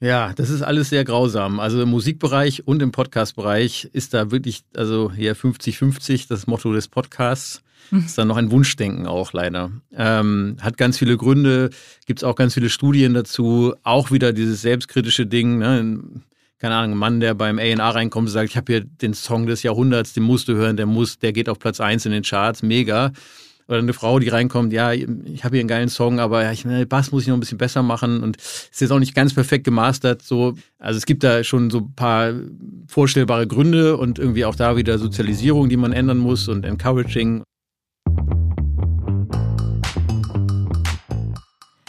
Ja, das ist alles sehr grausam. Also im Musikbereich und im Podcastbereich ist da wirklich, also hier 50-50 das Motto des Podcasts. Mhm. Ist dann noch ein Wunschdenken auch leider. Ähm, hat ganz viele Gründe, gibt es auch ganz viele Studien dazu. Auch wieder dieses selbstkritische Ding. Ne? Keine Ahnung, ein Mann, der beim A&R reinkommt und sagt, ich habe hier den Song des Jahrhunderts, den musst du hören, der muss, der geht auf Platz 1 in den Charts, mega oder eine Frau, die reinkommt, ja, ich habe hier einen geilen Song, aber ich, den Bass muss ich noch ein bisschen besser machen und ist jetzt auch nicht ganz perfekt gemastert. So, also es gibt da schon so ein paar vorstellbare Gründe und irgendwie auch da wieder Sozialisierung, die man ändern muss und Encouraging.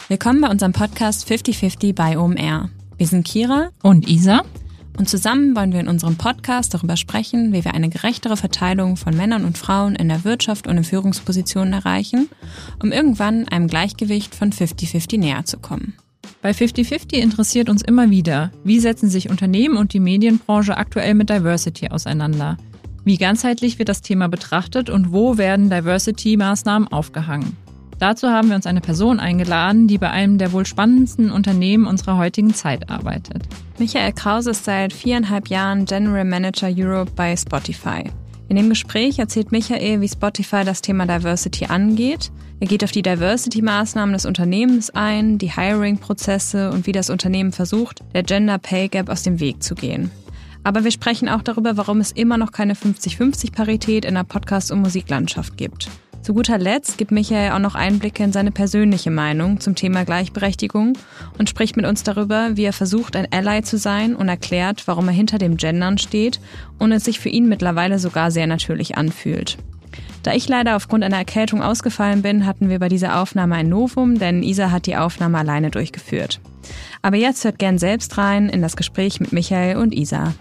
Willkommen bei unserem Podcast 5050 bei OMR. Wir sind Kira und Isa und zusammen wollen wir in unserem Podcast darüber sprechen, wie wir eine gerechtere Verteilung von Männern und Frauen in der Wirtschaft und in Führungspositionen erreichen, um irgendwann einem Gleichgewicht von 50-50 näher zu kommen. Bei 50-50 interessiert uns immer wieder, wie setzen sich Unternehmen und die Medienbranche aktuell mit Diversity auseinander? Wie ganzheitlich wird das Thema betrachtet und wo werden Diversity-Maßnahmen aufgehangen? Dazu haben wir uns eine Person eingeladen, die bei einem der wohl spannendsten Unternehmen unserer heutigen Zeit arbeitet. Michael Krause ist seit viereinhalb Jahren General Manager Europe bei Spotify. In dem Gespräch erzählt Michael, wie Spotify das Thema Diversity angeht. Er geht auf die Diversity-Maßnahmen des Unternehmens ein, die Hiring-Prozesse und wie das Unternehmen versucht, der Gender Pay Gap aus dem Weg zu gehen. Aber wir sprechen auch darüber, warum es immer noch keine 50-50-Parität in der Podcast- und Musiklandschaft gibt. Zu guter Letzt gibt Michael auch noch Einblicke in seine persönliche Meinung zum Thema Gleichberechtigung und spricht mit uns darüber, wie er versucht, ein Ally zu sein und erklärt, warum er hinter dem Gendern steht und es sich für ihn mittlerweile sogar sehr natürlich anfühlt. Da ich leider aufgrund einer Erkältung ausgefallen bin, hatten wir bei dieser Aufnahme ein Novum, denn Isa hat die Aufnahme alleine durchgeführt. Aber jetzt hört gern selbst rein in das Gespräch mit Michael und Isa.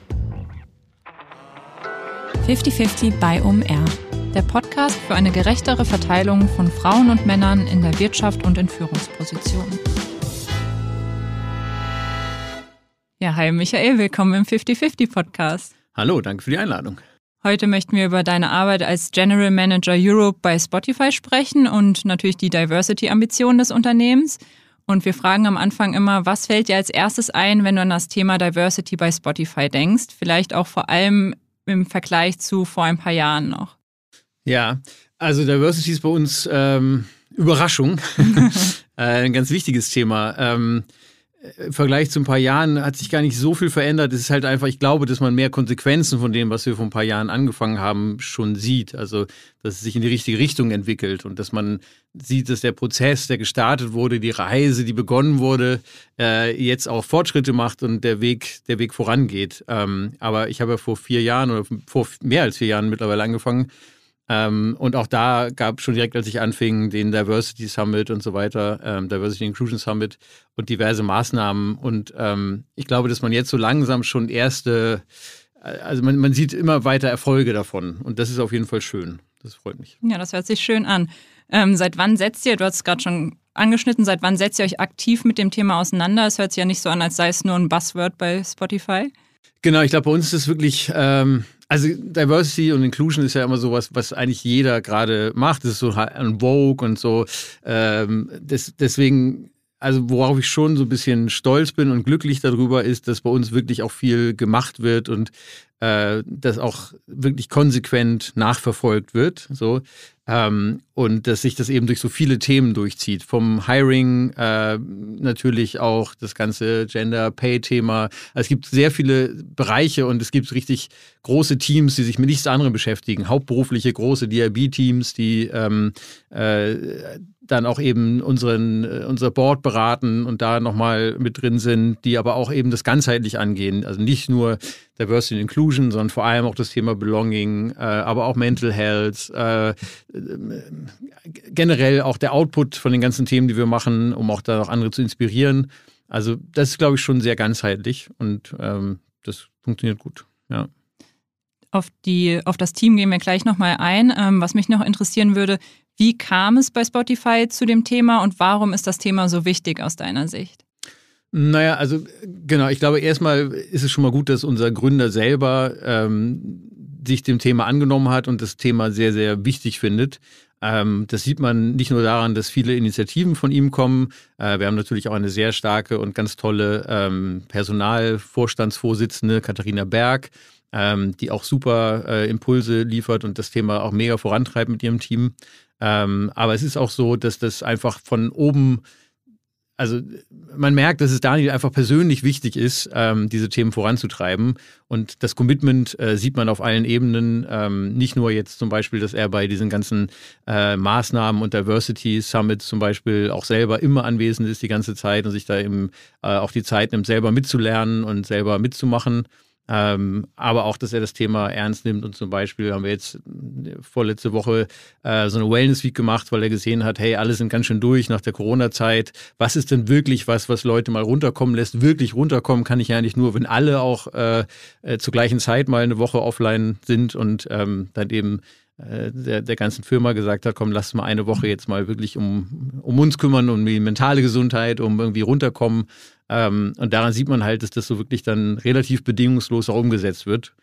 50-50 bei OMR der Podcast für eine gerechtere Verteilung von Frauen und Männern in der Wirtschaft und in Führungspositionen. Ja, hi Michael, willkommen im 50-50 Podcast. Hallo, danke für die Einladung. Heute möchten wir über deine Arbeit als General Manager Europe bei Spotify sprechen und natürlich die Diversity-Ambitionen des Unternehmens. Und wir fragen am Anfang immer, was fällt dir als erstes ein, wenn du an das Thema Diversity bei Spotify denkst? Vielleicht auch vor allem im Vergleich zu vor ein paar Jahren noch. Ja, also Diversity ist bei uns ähm, Überraschung. äh, ein ganz wichtiges Thema. Ähm, Im Vergleich zu ein paar Jahren hat sich gar nicht so viel verändert. Es ist halt einfach, ich glaube, dass man mehr Konsequenzen von dem, was wir vor ein paar Jahren angefangen haben, schon sieht. Also, dass es sich in die richtige Richtung entwickelt und dass man sieht, dass der Prozess, der gestartet wurde, die Reise, die begonnen wurde, äh, jetzt auch Fortschritte macht und der Weg, der Weg vorangeht. Ähm, aber ich habe ja vor vier Jahren oder vor mehr als vier Jahren mittlerweile angefangen, ähm, und auch da gab schon direkt, als ich anfing, den Diversity Summit und so weiter, ähm, Diversity Inclusion Summit und diverse Maßnahmen. Und ähm, ich glaube, dass man jetzt so langsam schon erste, also man, man sieht immer weiter Erfolge davon. Und das ist auf jeden Fall schön. Das freut mich. Ja, das hört sich schön an. Ähm, seit wann setzt ihr, du hast es gerade schon angeschnitten, seit wann setzt ihr euch aktiv mit dem Thema auseinander? Es hört sich ja nicht so an, als sei es nur ein Buzzword bei Spotify. Genau, ich glaube, bei uns ist es wirklich, ähm, also Diversity und Inclusion ist ja immer sowas, was eigentlich jeder gerade macht. Das ist so ein Vogue und so. Ähm, das, deswegen, also worauf ich schon so ein bisschen stolz bin und glücklich darüber ist, dass bei uns wirklich auch viel gemacht wird und äh, das auch wirklich konsequent nachverfolgt wird. So. Ähm, und dass sich das eben durch so viele Themen durchzieht. Vom Hiring äh, natürlich auch das ganze Gender Pay Thema. Also es gibt sehr viele Bereiche und es gibt richtig große Teams, die sich mit nichts anderem beschäftigen. Hauptberufliche große DRB-Teams, die ähm, äh, dann auch eben unseren, äh, unser Board beraten und da nochmal mit drin sind, die aber auch eben das ganzheitlich angehen. Also nicht nur Diversity and Inclusion, sondern vor allem auch das Thema Belonging, äh, aber auch Mental Health, äh, generell auch der Output von den ganzen Themen, die wir machen, um auch da noch andere zu inspirieren. Also das ist, glaube ich, schon sehr ganzheitlich und ähm, das funktioniert gut. Ja. Auf, die, auf das Team gehen wir gleich nochmal ein. Ähm, was mich noch interessieren würde, wie kam es bei Spotify zu dem Thema und warum ist das Thema so wichtig aus deiner Sicht? Naja, also genau, ich glaube, erstmal ist es schon mal gut, dass unser Gründer selber ähm, sich dem Thema angenommen hat und das Thema sehr, sehr wichtig findet. Ähm, das sieht man nicht nur daran, dass viele Initiativen von ihm kommen. Äh, wir haben natürlich auch eine sehr starke und ganz tolle ähm, Personalvorstandsvorsitzende, Katharina Berg, ähm, die auch super äh, Impulse liefert und das Thema auch mega vorantreibt mit ihrem Team. Ähm, aber es ist auch so, dass das einfach von oben also man merkt, dass es Daniel einfach persönlich wichtig ist, ähm, diese Themen voranzutreiben. Und das Commitment äh, sieht man auf allen Ebenen. Ähm, nicht nur jetzt zum Beispiel, dass er bei diesen ganzen äh, Maßnahmen und Diversity Summits zum Beispiel auch selber immer anwesend ist die ganze Zeit und sich da eben äh, auch die Zeit nimmt, selber mitzulernen und selber mitzumachen. Ähm, aber auch, dass er das Thema ernst nimmt und zum Beispiel haben wir jetzt äh, vorletzte Woche äh, so eine Wellness Week gemacht, weil er gesehen hat, hey, alle sind ganz schön durch nach der Corona-Zeit. Was ist denn wirklich was, was Leute mal runterkommen lässt? Wirklich runterkommen kann ich ja eigentlich nur, wenn alle auch äh, äh, zur gleichen Zeit mal eine Woche offline sind und ähm, dann eben der, der ganzen Firma gesagt hat, komm, lass mal eine Woche jetzt mal wirklich um, um uns kümmern, um die mentale Gesundheit, um irgendwie runterkommen. Ähm, und daran sieht man halt, dass das so wirklich dann relativ bedingungslos auch umgesetzt wird.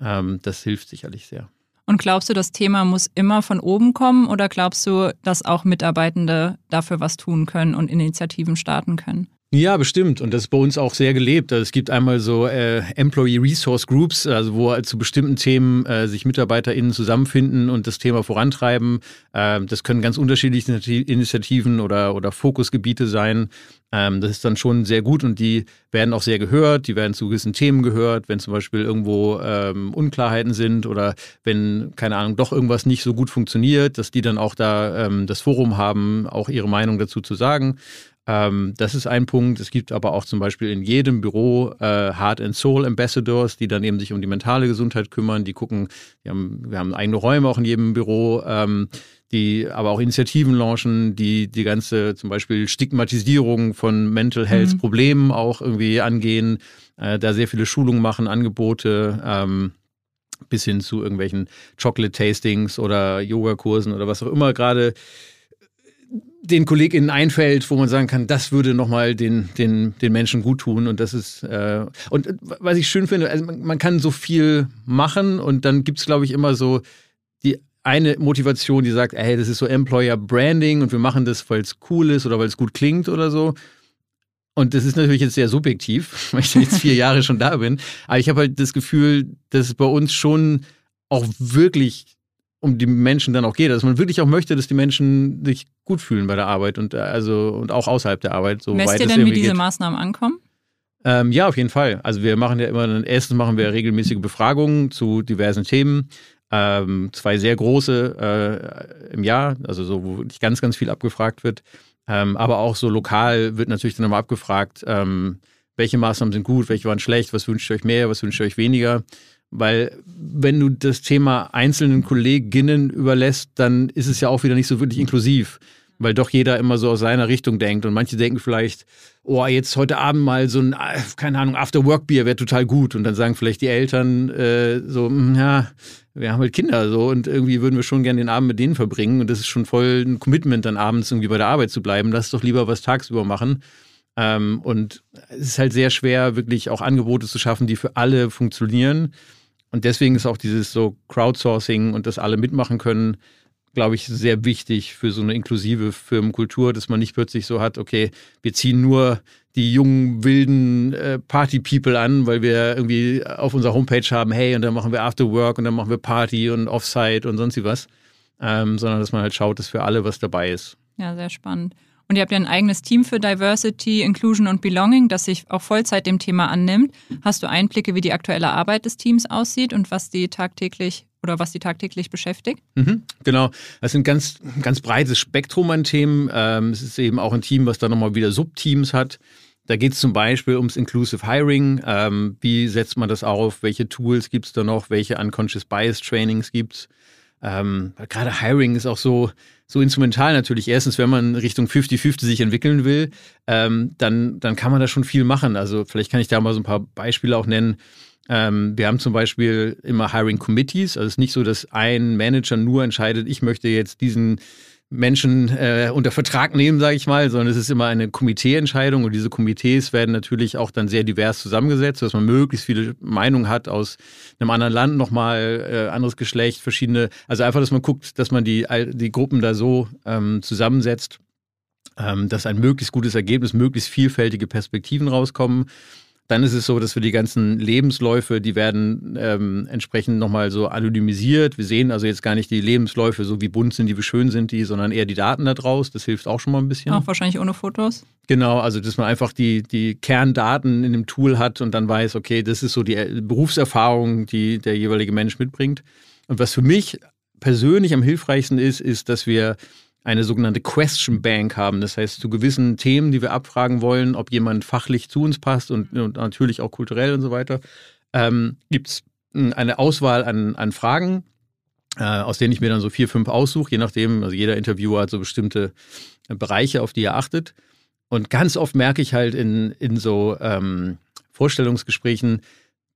Ähm, das hilft sicherlich sehr. Und glaubst du, das Thema muss immer von oben kommen oder glaubst du, dass auch Mitarbeitende dafür was tun können und Initiativen starten können? Ja, bestimmt. Und das ist bei uns auch sehr gelebt. Also es gibt einmal so äh, Employee Resource Groups, also wo halt zu bestimmten Themen äh, sich MitarbeiterInnen zusammenfinden und das Thema vorantreiben. Äh, das können ganz unterschiedliche Initiativen oder, oder Fokusgebiete sein. Ähm, das ist dann schon sehr gut und die werden auch sehr gehört. Die werden zu gewissen Themen gehört, wenn zum Beispiel irgendwo ähm, Unklarheiten sind oder wenn, keine Ahnung, doch irgendwas nicht so gut funktioniert, dass die dann auch da ähm, das Forum haben, auch ihre Meinung dazu zu sagen. Ähm, das ist ein Punkt. Es gibt aber auch zum Beispiel in jedem Büro äh, Heart and Soul Ambassadors, die dann eben sich um die mentale Gesundheit kümmern. Die gucken, die haben, wir haben eigene Räume auch in jedem Büro, ähm, die aber auch Initiativen launchen, die die ganze zum Beispiel Stigmatisierung von Mental Health mhm. Problemen auch irgendwie angehen, äh, da sehr viele Schulungen machen, Angebote. Ähm, bis hin zu irgendwelchen Chocolate-Tastings oder Yogakursen oder was auch immer gerade den KollegInnen einfällt, wo man sagen kann, das würde nochmal den, den, den Menschen gut tun. Und das ist, äh, und was ich schön finde, also man, man kann so viel machen und dann gibt es, glaube ich, immer so die eine Motivation, die sagt, hey, das ist so Employer Branding und wir machen das, weil es cool ist oder weil es gut klingt oder so. Und das ist natürlich jetzt sehr subjektiv, weil ich jetzt vier Jahre schon da bin. Aber ich habe halt das Gefühl, dass es bei uns schon auch wirklich um die Menschen dann auch geht, dass man wirklich auch möchte, dass die Menschen sich gut fühlen bei der Arbeit und äh, also und auch außerhalb der Arbeit. So Messt ihr denn, wie diese geht. Maßnahmen ankommen? Ähm, ja, auf jeden Fall. Also wir machen ja immer, erstens machen wir regelmäßige Befragungen zu diversen Themen. Ähm, zwei sehr große äh, im Jahr, also so, wo ganz, ganz viel abgefragt wird. Ähm, aber auch so lokal wird natürlich dann immer abgefragt, ähm, welche Maßnahmen sind gut, welche waren schlecht, was wünscht ihr euch mehr, was wünscht ihr euch weniger. Weil wenn du das Thema einzelnen Kolleginnen überlässt, dann ist es ja auch wieder nicht so wirklich inklusiv, weil doch jeder immer so aus seiner Richtung denkt. Und manche denken vielleicht, oh, jetzt heute Abend mal so ein, keine Ahnung, After-Work-Bier wäre total gut. Und dann sagen vielleicht die Eltern äh, so, hm, ja, wir haben halt Kinder so und irgendwie würden wir schon gerne den Abend mit denen verbringen. Und das ist schon voll ein Commitment, dann abends irgendwie bei der Arbeit zu bleiben. Lass doch lieber was tagsüber machen. Ähm, und es ist halt sehr schwer, wirklich auch Angebote zu schaffen, die für alle funktionieren. Und deswegen ist auch dieses so Crowdsourcing und dass alle mitmachen können, glaube ich, sehr wichtig für so eine inklusive Firmenkultur, dass man nicht plötzlich so hat, okay, wir ziehen nur die jungen, wilden äh, Party-People an, weil wir irgendwie auf unserer Homepage haben, hey, und dann machen wir After Work und dann machen wir Party und Offsite und sonst was. Ähm, sondern dass man halt schaut, dass für alle was dabei ist. Ja, sehr spannend. Und ihr habt ja ein eigenes Team für Diversity, Inclusion und Belonging, das sich auch Vollzeit dem Thema annimmt. Hast du Einblicke, wie die aktuelle Arbeit des Teams aussieht und was die tagtäglich oder was die tagtäglich beschäftigt? Mhm, genau. Das ist ein ganz, ganz breites Spektrum an Themen. Ähm, es ist eben auch ein Team, was dann nochmal wieder Subteams hat. Da geht es zum Beispiel ums Inclusive Hiring. Ähm, wie setzt man das auf? Welche Tools gibt es da noch? Welche Unconscious Bias Trainings gibt es? Ähm, gerade Hiring ist auch so, so instrumental natürlich. Erstens, wenn man Richtung 50-50 sich entwickeln will, ähm, dann, dann kann man da schon viel machen. Also vielleicht kann ich da mal so ein paar Beispiele auch nennen. Ähm, wir haben zum Beispiel immer Hiring Committees. Also es ist nicht so, dass ein Manager nur entscheidet, ich möchte jetzt diesen Menschen äh, unter Vertrag nehmen, sage ich mal, sondern es ist immer eine Komiteeentscheidung und diese Komitees werden natürlich auch dann sehr divers zusammengesetzt, dass man möglichst viele Meinungen hat aus einem anderen Land nochmal, äh, anderes Geschlecht, verschiedene, also einfach, dass man guckt, dass man die, die Gruppen da so ähm, zusammensetzt, ähm, dass ein möglichst gutes Ergebnis, möglichst vielfältige Perspektiven rauskommen. Dann ist es so, dass wir die ganzen Lebensläufe, die werden ähm, entsprechend nochmal so anonymisiert. Wir sehen also jetzt gar nicht die Lebensläufe, so wie bunt sind die, wie schön sind die, sondern eher die Daten da draus. Das hilft auch schon mal ein bisschen. Auch wahrscheinlich ohne Fotos. Genau, also dass man einfach die, die Kerndaten in dem Tool hat und dann weiß, okay, das ist so die Berufserfahrung, die der jeweilige Mensch mitbringt. Und was für mich persönlich am hilfreichsten ist, ist, dass wir eine sogenannte Question Bank haben. Das heißt, zu gewissen Themen, die wir abfragen wollen, ob jemand fachlich zu uns passt und, und natürlich auch kulturell und so weiter, ähm, gibt es eine Auswahl an, an Fragen, äh, aus denen ich mir dann so vier, fünf aussuche, je nachdem. Also jeder Interviewer hat so bestimmte Bereiche, auf die er achtet. Und ganz oft merke ich halt in, in so ähm, Vorstellungsgesprächen,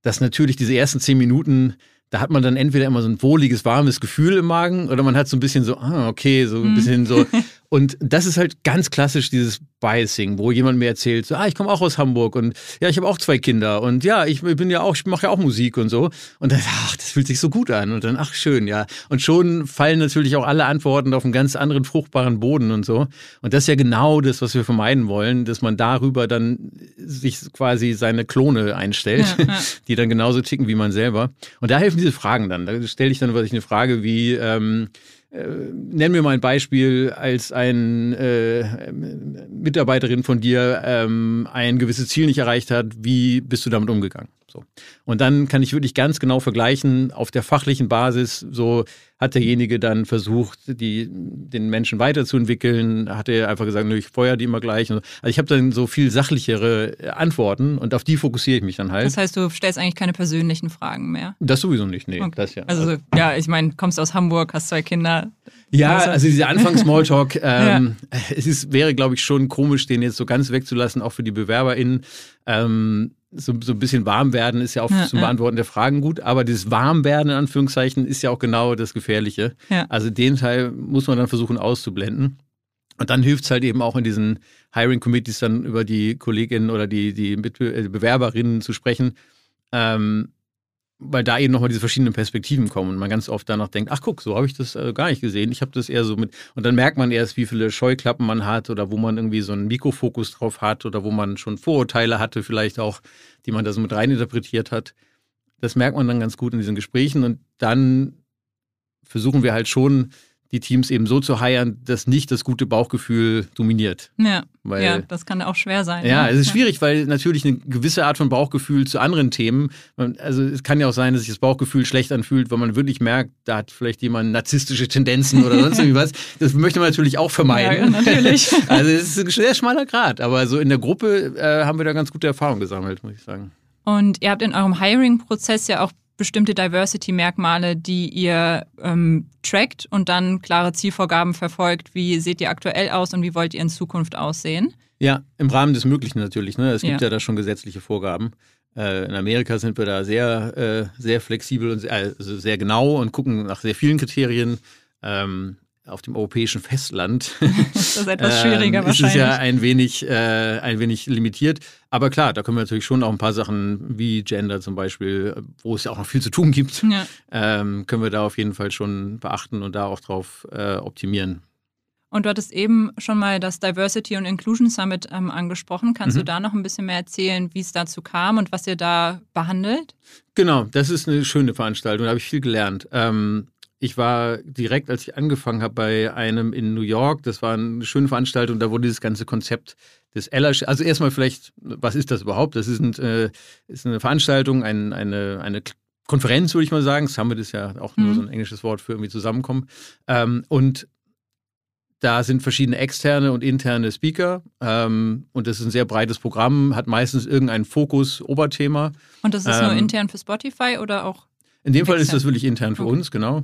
dass natürlich diese ersten zehn Minuten da hat man dann entweder immer so ein wohliges, warmes Gefühl im Magen oder man hat so ein bisschen so, ah, okay, so ein mhm. bisschen so. Und das ist halt ganz klassisch dieses Biasing, wo jemand mir erzählt, so, ah, ich komme auch aus Hamburg und ja, ich habe auch zwei Kinder und ja, ich bin ja auch, ich mache ja auch Musik und so. Und dann, ach, das fühlt sich so gut an und dann, ach, schön, ja. Und schon fallen natürlich auch alle Antworten auf einen ganz anderen fruchtbaren Boden und so. Und das ist ja genau das, was wir vermeiden wollen, dass man darüber dann sich quasi seine Klone einstellt, ja, ja. die dann genauso ticken wie man selber. Und da helfen diese Fragen dann. Da stelle ich dann was ich eine Frage wie, ähm, äh, nenn mir mal ein Beispiel, als ein äh, Mitarbeiterin von dir ähm, ein gewisses Ziel nicht erreicht hat, wie bist du damit umgegangen? So. Und dann kann ich wirklich ganz genau vergleichen, auf der fachlichen Basis, so hat derjenige dann versucht, die, den Menschen weiterzuentwickeln, hat er einfach gesagt, nö, ich feuer die immer gleich. Also ich habe dann so viel sachlichere Antworten und auf die fokussiere ich mich dann halt. Das heißt, du stellst eigentlich keine persönlichen Fragen mehr? Das sowieso nicht, nee. Okay. Das ja. Also ja, ich meine, kommst aus Hamburg, hast zwei Kinder. Ja, also, also dieser Anfangs-Smalltalk, ähm, ja. es ist, wäre, glaube ich, schon komisch, den jetzt so ganz wegzulassen, auch für die BewerberInnen. Ähm, so, so ein bisschen warm werden ist ja auch ja, zum Beantworten der Fragen gut, aber dieses Warmwerden in Anführungszeichen ist ja auch genau das Gefährliche. Ja. Also den Teil muss man dann versuchen auszublenden. Und dann hilft es halt eben auch in diesen Hiring Committees dann über die Kolleginnen oder die, die äh, Bewerberinnen zu sprechen. Ähm, weil da eben nochmal diese verschiedenen Perspektiven kommen und man ganz oft danach denkt, ach guck, so habe ich das äh, gar nicht gesehen. Ich habe das eher so mit, und dann merkt man erst, wie viele Scheuklappen man hat oder wo man irgendwie so einen Mikrofokus drauf hat oder wo man schon Vorurteile hatte, vielleicht auch, die man da so mit reininterpretiert hat. Das merkt man dann ganz gut in diesen Gesprächen und dann versuchen wir halt schon, die Teams eben so zu heiern, dass nicht das gute Bauchgefühl dominiert. Ja, weil, ja das kann auch schwer sein. Ja, ne? es ist schwierig, weil natürlich eine gewisse Art von Bauchgefühl zu anderen Themen, also es kann ja auch sein, dass sich das Bauchgefühl schlecht anfühlt, weil man wirklich merkt, da hat vielleicht jemand narzisstische Tendenzen oder sonst irgendwas. Das möchte man natürlich auch vermeiden. Ja, natürlich. also es ist ein sehr schmaler Grad, aber so in der Gruppe äh, haben wir da ganz gute Erfahrungen gesammelt, muss ich sagen. Und ihr habt in eurem Hiring-Prozess ja auch bestimmte Diversity-Merkmale, die ihr ähm, trackt und dann klare Zielvorgaben verfolgt. Wie seht ihr aktuell aus und wie wollt ihr in Zukunft aussehen? Ja, im Rahmen des Möglichen natürlich. Ne? Es gibt ja, ja da schon gesetzliche Vorgaben. Äh, in Amerika sind wir da sehr, äh, sehr flexibel und sehr, also sehr genau und gucken nach sehr vielen Kriterien. Ähm, auf dem europäischen Festland das ist etwas schwieriger ähm. Ist es ja ein wenig, äh, ein wenig limitiert. Aber klar, da können wir natürlich schon auch ein paar Sachen wie Gender zum Beispiel, wo es ja auch noch viel zu tun gibt, ja. ähm, können wir da auf jeden Fall schon beachten und da auch drauf äh, optimieren. Und du hattest eben schon mal das Diversity und Inclusion Summit ähm, angesprochen. Kannst mhm. du da noch ein bisschen mehr erzählen, wie es dazu kam und was ihr da behandelt? Genau, das ist eine schöne Veranstaltung, da habe ich viel gelernt. Ähm, ich war direkt, als ich angefangen habe, bei einem in New York. Das war eine schöne Veranstaltung. Da wurde dieses ganze Konzept des Ellership. Also erstmal vielleicht, was ist das überhaupt? Das ist, ein, äh, ist eine Veranstaltung, ein, eine, eine Konferenz, würde ich mal sagen. Summit ist ja auch nur mhm. so ein englisches Wort für irgendwie zusammenkommen. Ähm, und da sind verschiedene externe und interne Speaker ähm, und das ist ein sehr breites Programm, hat meistens irgendeinen Fokus, Oberthema. Und das ist ähm, nur intern für Spotify oder auch? In dem Fall ist das wirklich intern für okay. uns, genau.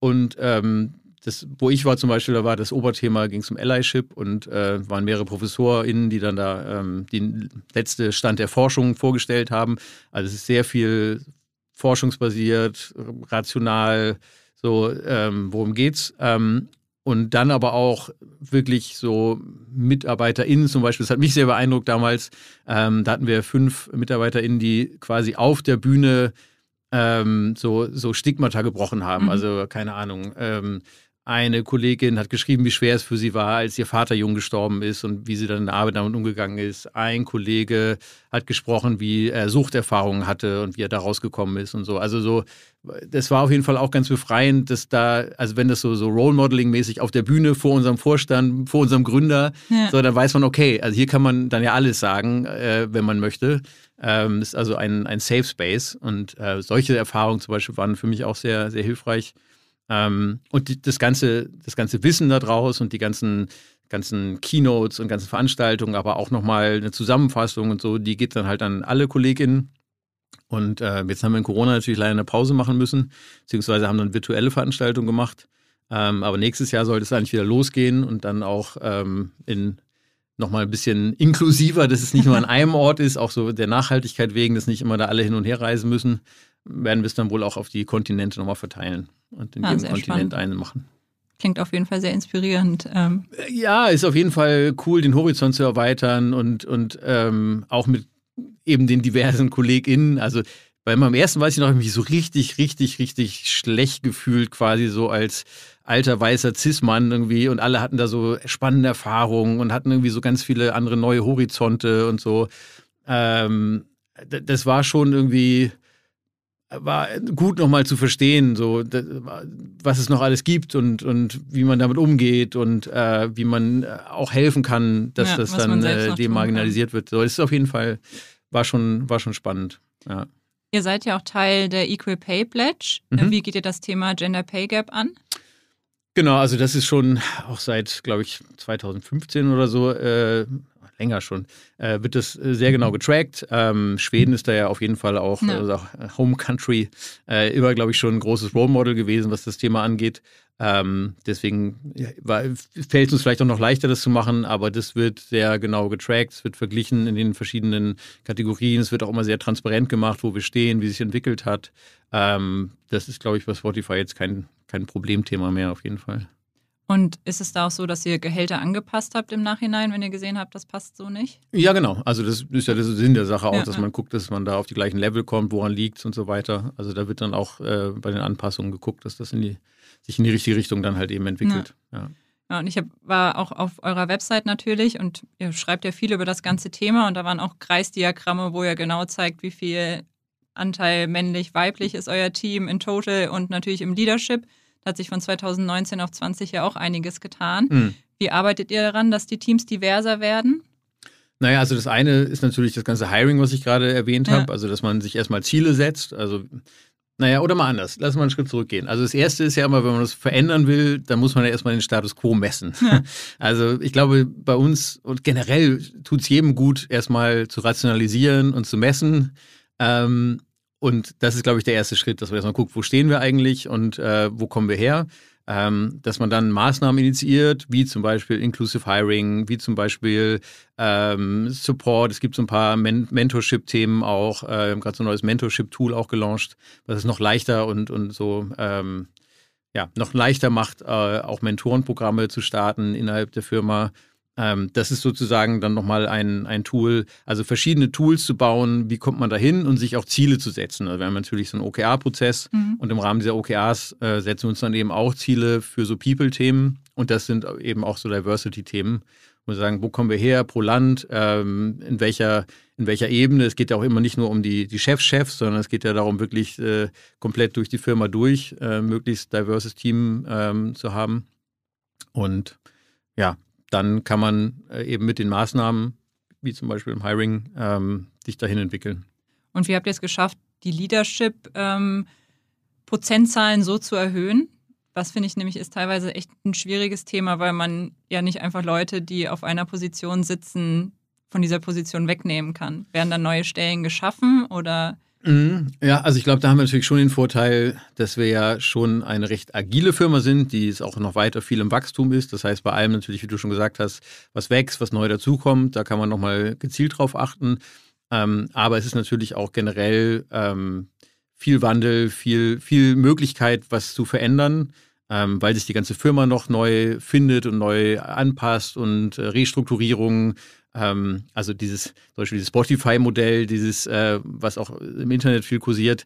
Und ähm, das, wo ich war zum Beispiel, da war das Oberthema, ging es um Allyship und äh, waren mehrere ProfessorInnen, die dann da ähm, den letzte Stand der Forschung vorgestellt haben. Also es ist sehr viel forschungsbasiert, rational, so, ähm, worum geht's? Ähm, und dann aber auch wirklich so MitarbeiterInnen zum Beispiel, das hat mich sehr beeindruckt damals, ähm, da hatten wir fünf MitarbeiterInnen, die quasi auf der Bühne ähm, so, so Stigmata gebrochen haben. Mhm. Also keine Ahnung, ähm, eine Kollegin hat geschrieben, wie schwer es für sie war, als ihr Vater jung gestorben ist und wie sie dann in der Arbeit damit umgegangen ist. Ein Kollege hat gesprochen, wie er Suchterfahrungen hatte und wie er da rausgekommen ist und so. Also so, das war auf jeden Fall auch ganz befreiend, dass da, also wenn das so, so Role Modeling mäßig auf der Bühne vor unserem Vorstand, vor unserem Gründer, ja. so, dann weiß man, okay, also hier kann man dann ja alles sagen, äh, wenn man möchte. Ähm, ist also ein, ein Safe Space und äh, solche Erfahrungen zum Beispiel waren für mich auch sehr, sehr hilfreich. Ähm, und die, das, ganze, das ganze Wissen daraus und die ganzen, ganzen Keynotes und ganzen Veranstaltungen, aber auch nochmal eine Zusammenfassung und so, die geht dann halt an alle KollegInnen. Und äh, jetzt haben wir in Corona natürlich leider eine Pause machen müssen, beziehungsweise haben dann virtuelle Veranstaltungen gemacht. Ähm, aber nächstes Jahr sollte es eigentlich wieder losgehen und dann auch ähm, in nochmal ein bisschen inklusiver, dass es nicht nur an einem Ort ist, auch so der Nachhaltigkeit wegen, dass nicht immer da alle hin und her reisen müssen, werden wir es dann wohl auch auf die Kontinente nochmal verteilen und in ah, jedem Kontinent spannend. einen machen. Klingt auf jeden Fall sehr inspirierend. Ähm. Ja, ist auf jeden Fall cool, den Horizont zu erweitern und, und ähm, auch mit eben den diversen KollegInnen. Also bei meinem ersten weiß ich noch, habe ich mich so richtig, richtig, richtig schlecht gefühlt, quasi so als alter weißer Cis-Mann irgendwie und alle hatten da so spannende Erfahrungen und hatten irgendwie so ganz viele andere neue Horizonte und so. Ähm, das war schon irgendwie war gut nochmal zu verstehen, so was es noch alles gibt und, und wie man damit umgeht und äh, wie man äh, auch helfen kann, dass ja, das dann äh, demarginalisiert wird. So, das ist auf jeden Fall, war schon, war schon spannend. Ja. Ihr seid ja auch Teil der Equal Pay Pledge. Mhm. Wie geht ihr das Thema Gender Pay Gap an? Genau, also das ist schon auch seit, glaube ich, 2015 oder so äh, länger schon, äh, wird das äh, sehr genau getrackt. Ähm, Schweden ist da ja auf jeden Fall auch, ja. also auch Home Country, äh, immer, glaube ich, schon ein großes Role Model gewesen, was das Thema angeht. Ähm, deswegen fällt es uns vielleicht auch noch leichter, das zu machen, aber das wird sehr genau getrackt, es wird verglichen in den verschiedenen Kategorien, es wird auch immer sehr transparent gemacht, wo wir stehen, wie sich entwickelt hat. Ähm, das ist, glaube ich, bei Spotify jetzt kein, kein Problemthema mehr auf jeden Fall. Und ist es da auch so, dass ihr Gehälter angepasst habt im Nachhinein, wenn ihr gesehen habt, das passt so nicht? Ja, genau. Also das ist ja der Sinn der Sache auch, ja, dass ja. man guckt, dass man da auf die gleichen Level kommt, woran liegt und so weiter. Also da wird dann auch äh, bei den Anpassungen geguckt, dass das in die, sich in die richtige Richtung dann halt eben entwickelt. Ja. ja. und ich hab, war auch auf eurer Website natürlich und ihr schreibt ja viel über das ganze Thema und da waren auch Kreisdiagramme, wo ihr genau zeigt, wie viel Anteil männlich, weiblich ist euer Team in total und natürlich im Leadership. Da hat sich von 2019 auf 20 ja auch einiges getan. Mhm. Wie arbeitet ihr daran, dass die Teams diverser werden? Naja, also das eine ist natürlich das ganze Hiring, was ich gerade erwähnt ja. habe, also dass man sich erstmal Ziele setzt. Also, naja, oder mal anders, lass mal einen Schritt zurückgehen. Also das erste ist ja immer, wenn man das verändern will, dann muss man ja erstmal den Status quo messen. Ja. Also ich glaube, bei uns und generell tut es jedem gut, erstmal zu rationalisieren und zu messen. Ähm, und das ist, glaube ich, der erste Schritt, dass man erstmal guckt, wo stehen wir eigentlich und äh, wo kommen wir her. Ähm, dass man dann Maßnahmen initiiert, wie zum Beispiel Inclusive Hiring, wie zum Beispiel ähm, Support. Es gibt so ein paar Men Mentorship-Themen auch. Äh, gerade so ein neues Mentorship-Tool auch gelauncht, was es noch leichter und, und so ähm, ja, noch leichter macht, äh, auch Mentorenprogramme zu starten innerhalb der Firma. Ähm, das ist sozusagen dann nochmal ein, ein Tool, also verschiedene Tools zu bauen, wie kommt man da hin und sich auch Ziele zu setzen. Also wir haben natürlich so einen OKR-Prozess mhm. und im Rahmen dieser OKRs äh, setzen wir uns dann eben auch Ziele für so People-Themen und das sind eben auch so Diversity-Themen. Wo wir sagen, wo kommen wir her pro Land, ähm, in, welcher, in welcher Ebene. Es geht ja auch immer nicht nur um die, die Chefs-Chefs, sondern es geht ja darum, wirklich äh, komplett durch die Firma durch, äh, möglichst diverses Team ähm, zu haben. Und ja, dann kann man äh, eben mit den Maßnahmen, wie zum Beispiel im Hiring, ähm, sich dahin entwickeln. Und wie habt ihr es geschafft, die Leadership-Prozentzahlen ähm, so zu erhöhen? Was finde ich nämlich ist teilweise echt ein schwieriges Thema, weil man ja nicht einfach Leute, die auf einer Position sitzen, von dieser Position wegnehmen kann. Werden dann neue Stellen geschaffen oder. Ja, also ich glaube, da haben wir natürlich schon den Vorteil, dass wir ja schon eine recht agile Firma sind, die es auch noch weiter viel im Wachstum ist. Das heißt, bei allem natürlich, wie du schon gesagt hast, was wächst, was neu dazukommt, da kann man nochmal gezielt drauf achten. Ähm, aber es ist natürlich auch generell ähm, viel Wandel, viel, viel Möglichkeit, was zu verändern. ähm, weil sich die ganze Firma noch neu findet und neu anpasst und äh, Restrukturierungen. Ähm, also dieses, zum Beispiel dieses Spotify-Modell, dieses, äh, was auch im Internet viel kursiert,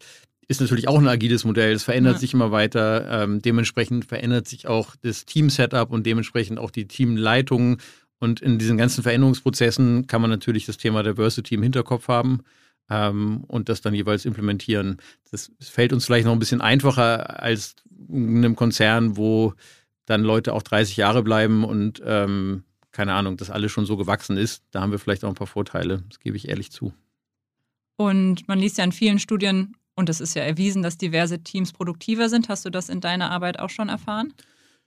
ist natürlich auch ein agiles Modell. Es verändert ja. sich immer weiter. Ähm, dementsprechend verändert sich auch das Team-Setup und dementsprechend auch die Teamleitung. Und in diesen ganzen Veränderungsprozessen kann man natürlich das Thema Diversity im Hinterkopf haben ähm, und das dann jeweils implementieren. Das fällt uns vielleicht noch ein bisschen einfacher als in einem Konzern, wo dann Leute auch 30 Jahre bleiben und ähm, keine Ahnung, das alles schon so gewachsen ist. Da haben wir vielleicht auch ein paar Vorteile, das gebe ich ehrlich zu. Und man liest ja in vielen Studien, und es ist ja erwiesen, dass diverse Teams produktiver sind. Hast du das in deiner Arbeit auch schon erfahren?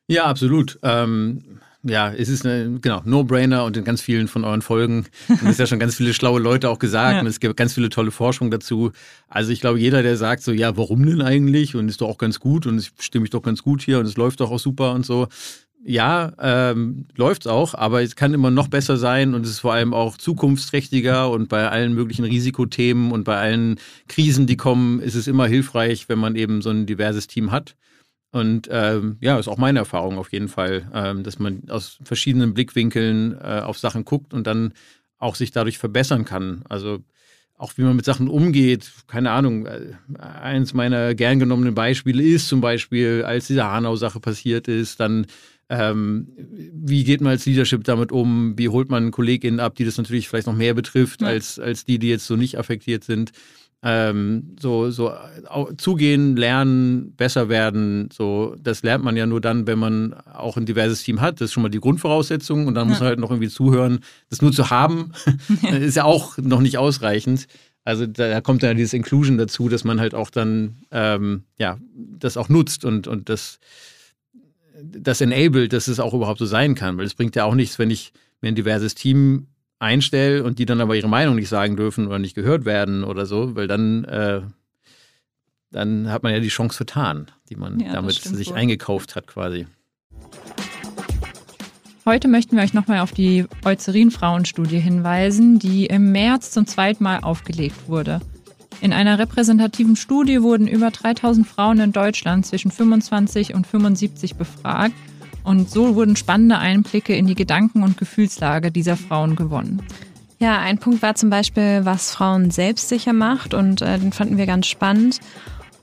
Ja, absolut. Ähm, ja, es ist eine, genau, No-Brainer und in ganz vielen von euren Folgen haben es ja schon ganz viele schlaue Leute auch gesagt ja. und es gibt ganz viele tolle Forschung dazu. Also ich glaube, jeder, der sagt so, ja, warum denn eigentlich und ist doch auch ganz gut und es stimme ich doch ganz gut hier und es läuft doch auch super und so. Ja, ähm, läuft's auch, aber es kann immer noch besser sein und es ist vor allem auch zukunftsträchtiger und bei allen möglichen Risikothemen und bei allen Krisen, die kommen, ist es immer hilfreich, wenn man eben so ein diverses Team hat. Und ähm, ja, ist auch meine Erfahrung auf jeden Fall, ähm, dass man aus verschiedenen Blickwinkeln äh, auf Sachen guckt und dann auch sich dadurch verbessern kann. Also auch wie man mit Sachen umgeht, keine Ahnung. Äh, eins meiner gern genommenen Beispiele ist zum Beispiel, als diese Hanau-Sache passiert ist, dann ähm, wie geht man als Leadership damit um? Wie holt man KollegInnen ab, die das natürlich vielleicht noch mehr betrifft, ja. als, als die, die jetzt so nicht affektiert sind? ähm, so, so zugehen, lernen, besser werden, so, das lernt man ja nur dann, wenn man auch ein diverses Team hat. Das ist schon mal die Grundvoraussetzung und dann ja. muss man halt noch irgendwie zuhören. Das nur zu haben, ist ja auch noch nicht ausreichend. Also da kommt dann dieses Inclusion dazu, dass man halt auch dann ähm, ja das auch nutzt und, und das, das enabled, dass es auch überhaupt so sein kann. Weil es bringt ja auch nichts, wenn ich mir ein diverses Team einstelle und die dann aber ihre Meinung nicht sagen dürfen oder nicht gehört werden oder so, weil dann, äh, dann hat man ja die Chance vertan, die man ja, damit sich wohl. eingekauft hat quasi. Heute möchten wir euch nochmal auf die Eucerin-Frauenstudie hinweisen, die im März zum zweiten Mal aufgelegt wurde. In einer repräsentativen Studie wurden über 3000 Frauen in Deutschland zwischen 25 und 75 befragt und so wurden spannende Einblicke in die Gedanken- und Gefühlslage dieser Frauen gewonnen. Ja, ein Punkt war zum Beispiel, was Frauen selbstsicher macht und äh, den fanden wir ganz spannend.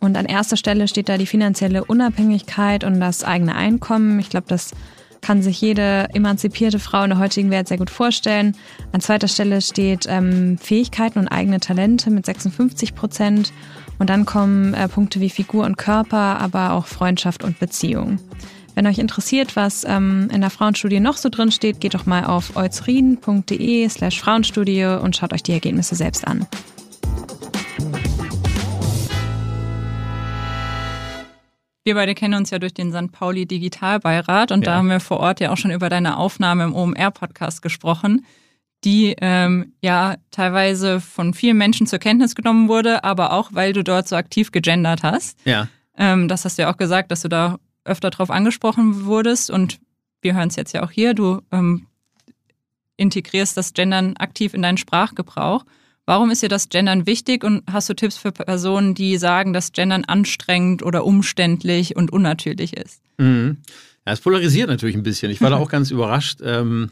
Und an erster Stelle steht da die finanzielle Unabhängigkeit und das eigene Einkommen. Ich glaube, das kann sich jede emanzipierte Frau in der heutigen Welt sehr gut vorstellen. An zweiter Stelle steht ähm, Fähigkeiten und eigene Talente mit 56 Prozent. Und dann kommen äh, Punkte wie Figur und Körper, aber auch Freundschaft und Beziehung. Wenn euch interessiert, was ähm, in der Frauenstudie noch so drin steht, geht doch mal auf eucerin.de slash Frauenstudie und schaut euch die Ergebnisse selbst an. Wir beide kennen uns ja durch den St. Pauli Digitalbeirat und ja. da haben wir vor Ort ja auch schon über deine Aufnahme im OMR-Podcast gesprochen, die ähm, ja teilweise von vielen Menschen zur Kenntnis genommen wurde, aber auch, weil du dort so aktiv gegendert hast. Ja. Ähm, das hast du ja auch gesagt, dass du da öfter darauf angesprochen wurdest und wir hören es jetzt ja auch hier, du ähm, integrierst das Gendern aktiv in deinen Sprachgebrauch. Warum ist dir das Gendern wichtig und hast du Tipps für Personen, die sagen, dass Gendern anstrengend oder umständlich und unnatürlich ist? Mhm. Ja, es polarisiert natürlich ein bisschen. Ich war da auch ganz überrascht. Ähm,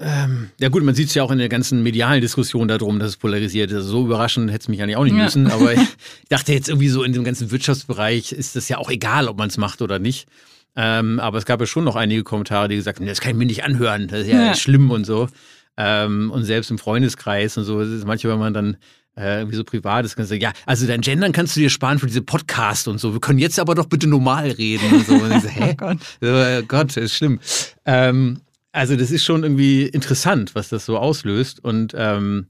ähm, ja gut, man sieht es ja auch in der ganzen medialen Diskussion darum, dass es polarisiert ist. Also so überraschend hätte es mich eigentlich auch nicht ja. müssen. Aber ich dachte jetzt irgendwie so in dem ganzen Wirtschaftsbereich ist das ja auch egal, ob man es macht oder nicht. Ähm, aber es gab ja schon noch einige Kommentare, die gesagt haben, das kann ich mir nicht anhören, das ist ja, ja. schlimm und so. Ähm, und selbst im Freundeskreis und so, manchmal, wenn man dann äh, irgendwie so privat ist, kannst du sagen, ja, also dein Gendern kannst du dir sparen für diese Podcast und so. Wir können jetzt aber doch bitte normal reden und so. Und ich so, hä? oh Gott. So, Gott, das ist schlimm. Ähm, also das ist schon irgendwie interessant, was das so auslöst. Und ähm,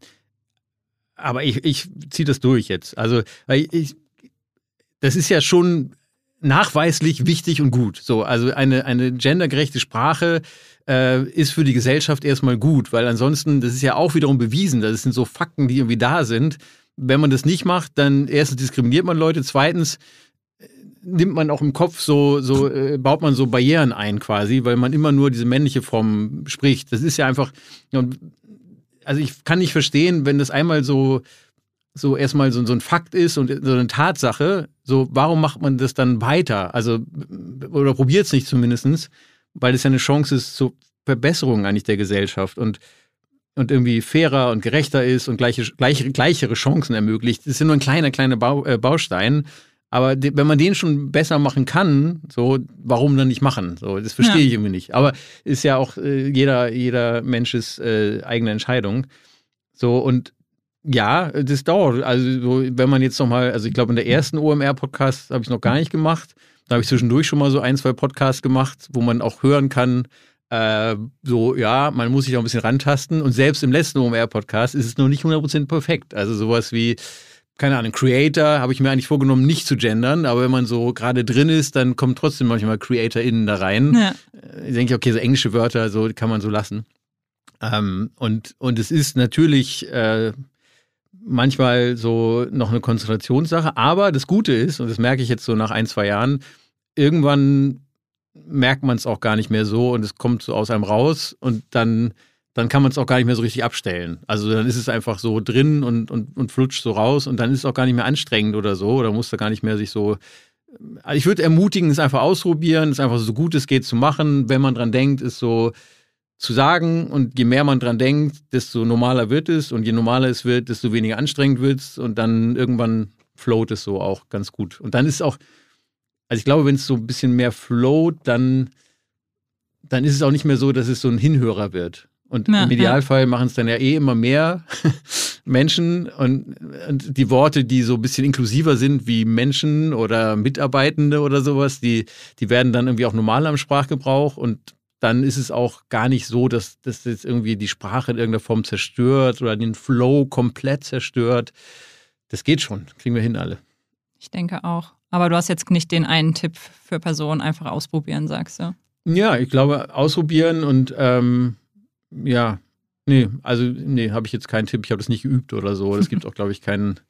aber ich, ich ziehe das durch jetzt. Also, weil ich, das ist ja schon nachweislich wichtig und gut. So, also eine, eine gendergerechte Sprache äh, ist für die Gesellschaft erstmal gut, weil ansonsten, das ist ja auch wiederum bewiesen, das sind so Fakten, die irgendwie da sind. Wenn man das nicht macht, dann erstens diskriminiert man Leute, zweitens nimmt man auch im Kopf so, so äh, baut man so Barrieren ein quasi, weil man immer nur diese männliche Form spricht. Das ist ja einfach, also ich kann nicht verstehen, wenn das einmal so so erstmal so, so ein Fakt ist und so eine Tatsache, so warum macht man das dann weiter? Also, oder probiert es nicht zumindestens, weil es ja eine Chance ist zur Verbesserung eigentlich der Gesellschaft und, und irgendwie fairer und gerechter ist und gleiche, gleiche, gleichere Chancen ermöglicht. Das ist ja nur ein kleiner, kleiner Bau, äh, Baustein. Aber de, wenn man den schon besser machen kann, so, warum dann nicht machen? So, das verstehe ja. ich irgendwie nicht. Aber ist ja auch äh, jeder, jeder Mensches äh, eigene Entscheidung. So, und ja, das dauert. Also, so, wenn man jetzt nochmal, also ich glaube, in der ersten OMR-Podcast habe ich noch gar nicht gemacht. Da habe ich zwischendurch schon mal so ein, zwei Podcasts gemacht, wo man auch hören kann, äh, so, ja, man muss sich auch ein bisschen rantasten. Und selbst im letzten OMR-Podcast ist es noch nicht 100% perfekt. Also sowas wie, keine Ahnung, Creator habe ich mir eigentlich vorgenommen, nicht zu gendern, aber wenn man so gerade drin ist, dann kommen trotzdem manchmal CreatorInnen da rein. Ja. Äh, ich denke, okay, so englische Wörter, so kann man so lassen. Ähm, und, und es ist natürlich äh, manchmal so noch eine Konzentrationssache, aber das Gute ist, und das merke ich jetzt so nach ein, zwei Jahren, irgendwann merkt man es auch gar nicht mehr so und es kommt so aus einem raus und dann dann kann man es auch gar nicht mehr so richtig abstellen. Also dann ist es einfach so drin und, und, und flutscht so raus und dann ist es auch gar nicht mehr anstrengend oder so oder muss da gar nicht mehr sich so. Also ich würde ermutigen, es einfach ausprobieren, es einfach so gut es geht zu machen. Wenn man dran denkt, ist so zu sagen und je mehr man dran denkt, desto normaler wird es und je normaler es wird, desto weniger anstrengend wird es und dann irgendwann float es so auch ganz gut. Und dann ist auch, also ich glaube, wenn es so ein bisschen mehr float, dann, dann ist es auch nicht mehr so, dass es so ein Hinhörer wird. Und ja, im Idealfall ja. machen es dann ja eh immer mehr Menschen und, und, die Worte, die so ein bisschen inklusiver sind, wie Menschen oder Mitarbeitende oder sowas, die, die werden dann irgendwie auch normaler im Sprachgebrauch und dann ist es auch gar nicht so, dass das jetzt irgendwie die Sprache in irgendeiner Form zerstört oder den Flow komplett zerstört. Das geht schon, kriegen wir hin alle. Ich denke auch. Aber du hast jetzt nicht den einen Tipp für Personen, einfach ausprobieren, sagst du? Ja, ich glaube, ausprobieren und ähm, ja, nee, also nee, habe ich jetzt keinen Tipp. Ich habe das nicht geübt oder so. Es gibt auch, glaube ich, keinen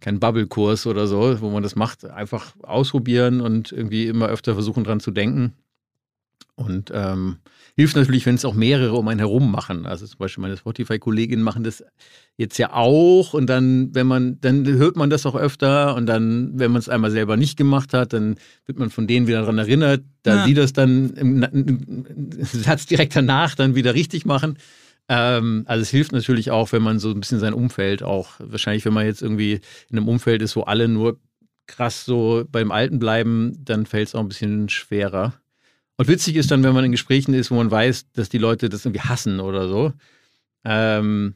keinen Bubble-Kurs oder so, wo man das macht. Einfach ausprobieren und irgendwie immer öfter versuchen dran zu denken. Und ähm, hilft natürlich, wenn es auch mehrere um einen herum machen. Also zum Beispiel meine Spotify-Kolleginnen machen das jetzt ja auch. Und dann, wenn man, dann hört man das auch öfter. Und dann, wenn man es einmal selber nicht gemacht hat, dann wird man von denen wieder daran erinnert, da ja. sie das dann im, im, Satz direkt danach dann wieder richtig machen. Ähm, also es hilft natürlich auch, wenn man so ein bisschen sein Umfeld auch, wahrscheinlich, wenn man jetzt irgendwie in einem Umfeld ist, wo alle nur krass so beim Alten bleiben, dann fällt es auch ein bisschen schwerer. Und witzig ist dann, wenn man in Gesprächen ist, wo man weiß, dass die Leute das irgendwie hassen oder so. Ähm,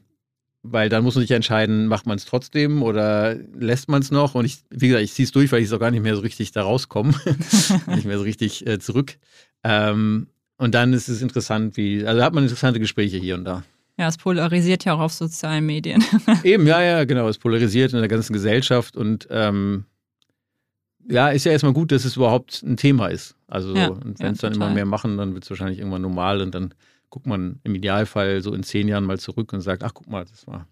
weil dann muss man sich entscheiden, macht man es trotzdem oder lässt man es noch? Und ich, wie gesagt, ich ziehe es durch, weil ich es auch gar nicht mehr so richtig da rauskomme. nicht mehr so richtig äh, zurück. Ähm, und dann ist es interessant, wie, also hat man interessante Gespräche hier und da. Ja, es polarisiert ja auch auf sozialen Medien. Eben, ja, ja, genau. Es polarisiert in der ganzen Gesellschaft und ähm, ja, ist ja erstmal gut, dass es überhaupt ein Thema ist. Also, ja, und wenn es ja, dann immer mehr machen, dann wird es wahrscheinlich irgendwann normal und dann guckt man im Idealfall so in zehn Jahren mal zurück und sagt, ach guck mal, das war,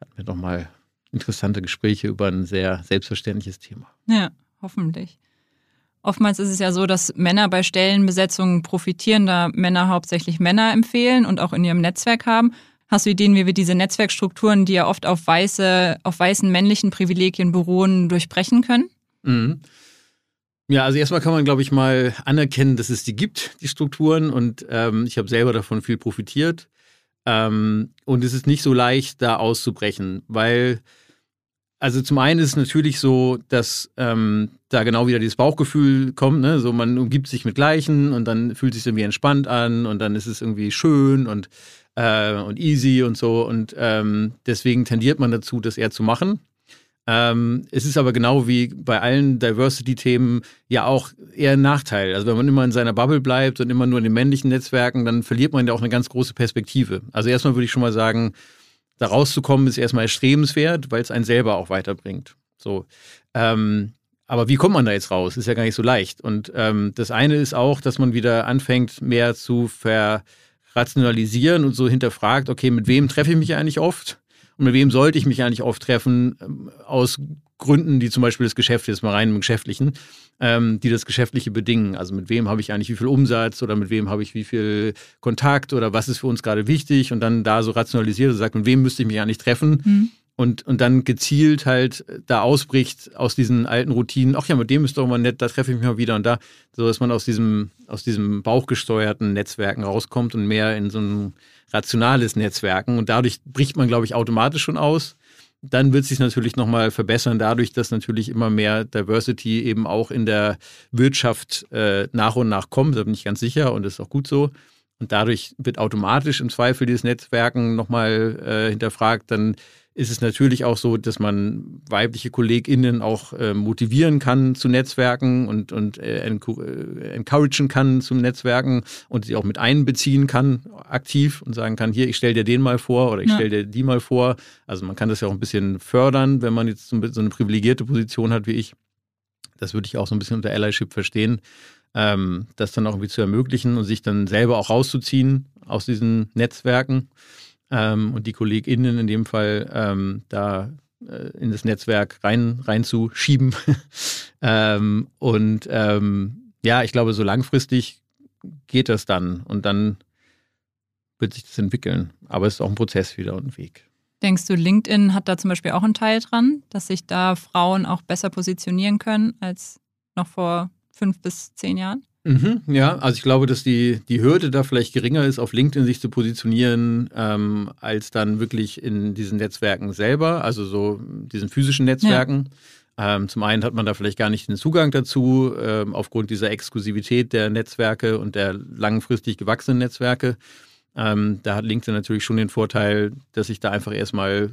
hatten wir doch mal interessante Gespräche über ein sehr selbstverständliches Thema. Ja, hoffentlich. Oftmals ist es ja so, dass Männer bei Stellenbesetzungen profitieren, da Männer hauptsächlich Männer empfehlen und auch in ihrem Netzwerk haben. Hast du Ideen, wie wir diese Netzwerkstrukturen, die ja oft auf weiße, auf weißen männlichen Privilegien beruhen, durchbrechen können? Mhm. Ja, also erstmal kann man, glaube ich, mal anerkennen, dass es die gibt, die Strukturen. Und ähm, ich habe selber davon viel profitiert. Ähm, und es ist nicht so leicht, da auszubrechen, weil, also zum einen ist es natürlich so, dass ähm, da genau wieder dieses Bauchgefühl kommt, ne? So man umgibt sich mit Gleichen und dann fühlt sich irgendwie entspannt an und dann ist es irgendwie schön und, äh, und easy und so. Und ähm, deswegen tendiert man dazu, das eher zu machen. Ähm, es ist aber genau wie bei allen Diversity-Themen ja auch eher ein Nachteil. Also wenn man immer in seiner Bubble bleibt und immer nur in den männlichen Netzwerken, dann verliert man ja auch eine ganz große Perspektive. Also erstmal würde ich schon mal sagen, da rauszukommen ist erstmal erstrebenswert, weil es einen selber auch weiterbringt. So. Ähm, aber wie kommt man da jetzt raus? Ist ja gar nicht so leicht. Und ähm, das eine ist auch, dass man wieder anfängt, mehr zu verrationalisieren und so hinterfragt, okay, mit wem treffe ich mich eigentlich oft? Und mit wem sollte ich mich eigentlich oft treffen, ähm, aus Gründen, die zum Beispiel das Geschäft, jetzt mal rein im Geschäftlichen, ähm, die das Geschäftliche bedingen. Also mit wem habe ich eigentlich wie viel Umsatz oder mit wem habe ich wie viel Kontakt oder was ist für uns gerade wichtig und dann da so rationalisiert und sagt, mit wem müsste ich mich eigentlich treffen. Mhm. und, und dann gezielt halt da ausbricht aus diesen alten Routinen, ach ja, mit dem ist doch mal nett, da treffe ich mich mal wieder und da, so dass man aus diesem, aus diesem bauchgesteuerten Netzwerken rauskommt und mehr in so ein rationales Netzwerken und dadurch bricht man, glaube ich, automatisch schon aus. Dann wird sich natürlich nochmal verbessern, dadurch, dass natürlich immer mehr Diversity eben auch in der Wirtschaft äh, nach und nach kommt. Da bin ich ganz sicher und das ist auch gut so. Und dadurch wird automatisch im Zweifel dieses Netzwerken nochmal äh, hinterfragt. Dann ist es natürlich auch so, dass man weibliche KollegInnen auch äh, motivieren kann zu Netzwerken und, und äh, äh, encouragen kann zum Netzwerken und sie auch mit einbeziehen kann, aktiv und sagen kann, hier, ich stelle dir den mal vor oder ich ja. stelle dir die mal vor. Also man kann das ja auch ein bisschen fördern, wenn man jetzt so eine privilegierte Position hat wie ich. Das würde ich auch so ein bisschen unter Allyship verstehen, ähm, das dann auch irgendwie zu ermöglichen und sich dann selber auch rauszuziehen aus diesen Netzwerken ähm, und die KollegInnen in dem Fall ähm, da äh, in das Netzwerk rein reinzuschieben. ähm, und ähm, ja, ich glaube, so langfristig geht das dann und dann wird sich das entwickeln. Aber es ist auch ein Prozess wieder und ein Weg. Denkst du, LinkedIn hat da zum Beispiel auch einen Teil dran, dass sich da Frauen auch besser positionieren können als noch vor fünf bis zehn Jahren? Mhm, ja, also ich glaube, dass die, die Hürde da vielleicht geringer ist, auf LinkedIn sich zu positionieren, ähm, als dann wirklich in diesen Netzwerken selber, also so diesen physischen Netzwerken. Ja. Ähm, zum einen hat man da vielleicht gar nicht den Zugang dazu, ähm, aufgrund dieser Exklusivität der Netzwerke und der langfristig gewachsenen Netzwerke. Ähm, da hat LinkedIn natürlich schon den Vorteil, dass ich da einfach erstmal